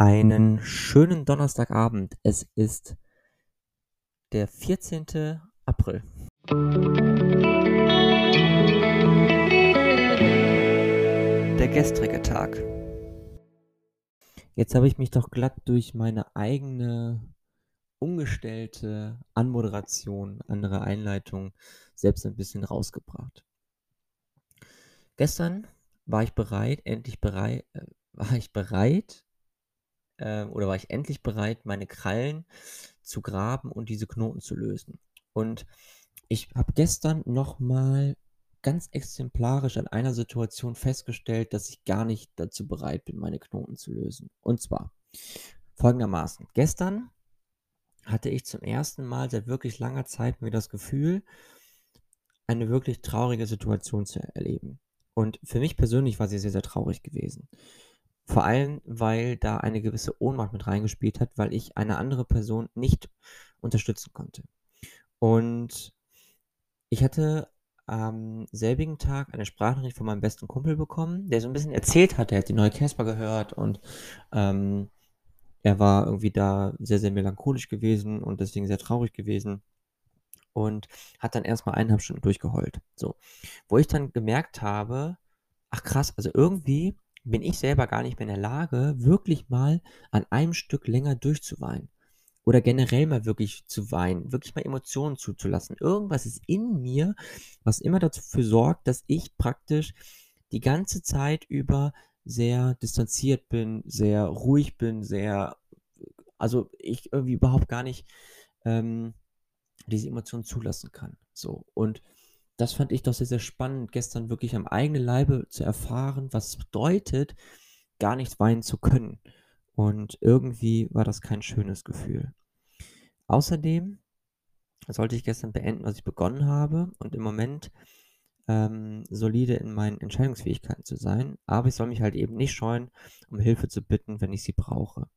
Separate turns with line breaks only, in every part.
Einen schönen Donnerstagabend. Es ist der 14. April. Der gestrige Tag. Jetzt habe ich mich doch glatt durch meine eigene umgestellte Anmoderation, andere Einleitung selbst ein bisschen rausgebracht. Gestern war ich bereit, endlich bereit, äh, war ich bereit, äh, oder war ich endlich bereit, meine Krallen zu graben und diese Knoten zu lösen. Und ich habe gestern nochmal ganz exemplarisch an einer Situation festgestellt, dass ich gar nicht dazu bereit bin, meine Knoten zu lösen. Und zwar folgendermaßen. Gestern hatte ich zum ersten Mal seit wirklich langer Zeit mir das Gefühl, eine wirklich traurige Situation zu erleben. Und für mich persönlich war sie sehr, sehr traurig gewesen. Vor allem, weil da eine gewisse Ohnmacht mit reingespielt hat, weil ich eine andere Person nicht unterstützen konnte. Und ich hatte am selbigen Tag eine Sprachnachricht von meinem besten Kumpel bekommen, der so ein bisschen erzählt hat, er hat die neue Casper gehört und ähm, er war irgendwie da sehr, sehr melancholisch gewesen und deswegen sehr traurig gewesen und hat dann erstmal eineinhalb Stunden durchgeheult. So. Wo ich dann gemerkt habe, ach krass, also irgendwie bin ich selber gar nicht mehr in der Lage, wirklich mal an einem Stück länger durchzuweinen. Oder generell mal wirklich zu weinen, wirklich mal Emotionen zuzulassen. Irgendwas ist in mir, was immer dafür sorgt, dass ich praktisch die ganze Zeit über sehr distanziert bin, sehr ruhig bin, sehr, also ich irgendwie überhaupt gar nicht ähm, diese Emotionen zulassen kann. So. Und das fand ich doch sehr, sehr spannend, gestern wirklich am eigenen Leibe zu erfahren, was es bedeutet, gar nicht weinen zu können. Und irgendwie war das kein schönes Gefühl. Außerdem sollte ich gestern beenden, was ich begonnen habe und im Moment ähm, solide in meinen Entscheidungsfähigkeiten zu sein. Aber ich soll mich halt eben nicht scheuen, um Hilfe zu bitten, wenn ich sie brauche.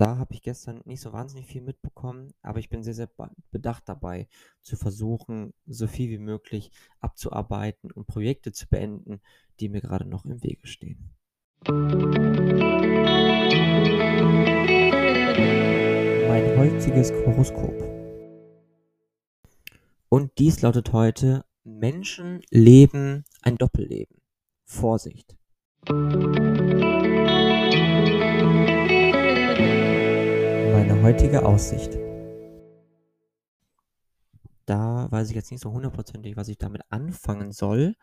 Da habe ich gestern nicht so wahnsinnig viel mitbekommen, aber ich bin sehr, sehr bedacht dabei, zu versuchen, so viel wie möglich abzuarbeiten und Projekte zu beenden, die mir gerade noch im Wege stehen. Mein heutiges Horoskop. Und dies lautet heute, Menschen leben ein Doppelleben. Vorsicht. Meine heutige Aussicht. Da weiß ich jetzt nicht so hundertprozentig, was ich damit anfangen soll,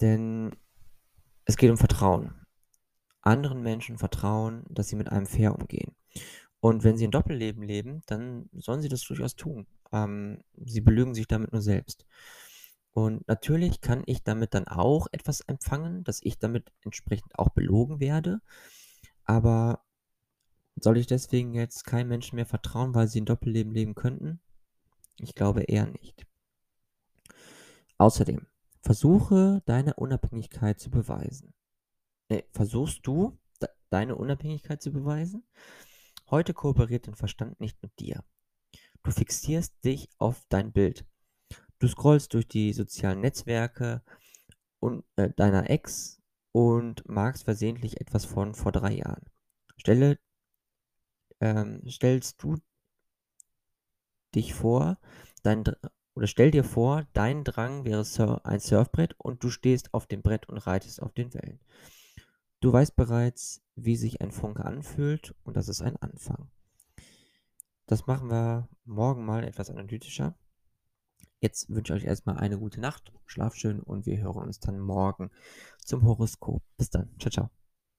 denn es geht um Vertrauen. Anderen Menschen vertrauen, dass sie mit einem fair umgehen. Und wenn sie ein Doppelleben leben, dann sollen sie das durchaus tun. Ähm, sie belügen sich damit nur selbst. Und natürlich kann ich damit dann auch etwas empfangen, dass ich damit entsprechend auch belogen werde. Aber soll ich deswegen jetzt keinem Menschen mehr vertrauen, weil sie ein Doppelleben leben könnten? Ich glaube eher nicht. Außerdem, versuche deine Unabhängigkeit zu beweisen. Nee, versuchst du de deine Unabhängigkeit zu beweisen? Heute kooperiert dein Verstand nicht mit dir. Du fixierst dich auf dein Bild. Du scrollst durch die sozialen Netzwerke und, äh, deiner Ex und magst versehentlich etwas von vor drei Jahren. Stelle ähm, stellst du dich vor, dein, oder stell dir vor, dein Drang wäre Sur ein Surfbrett und du stehst auf dem Brett und reitest auf den Wellen. Du weißt bereits, wie sich ein Funke anfühlt und das ist ein Anfang. Das machen wir morgen mal etwas analytischer. Jetzt wünsche ich euch erstmal eine gute Nacht, schlaf schön und wir hören uns dann morgen zum Horoskop. Bis dann, ciao, ciao.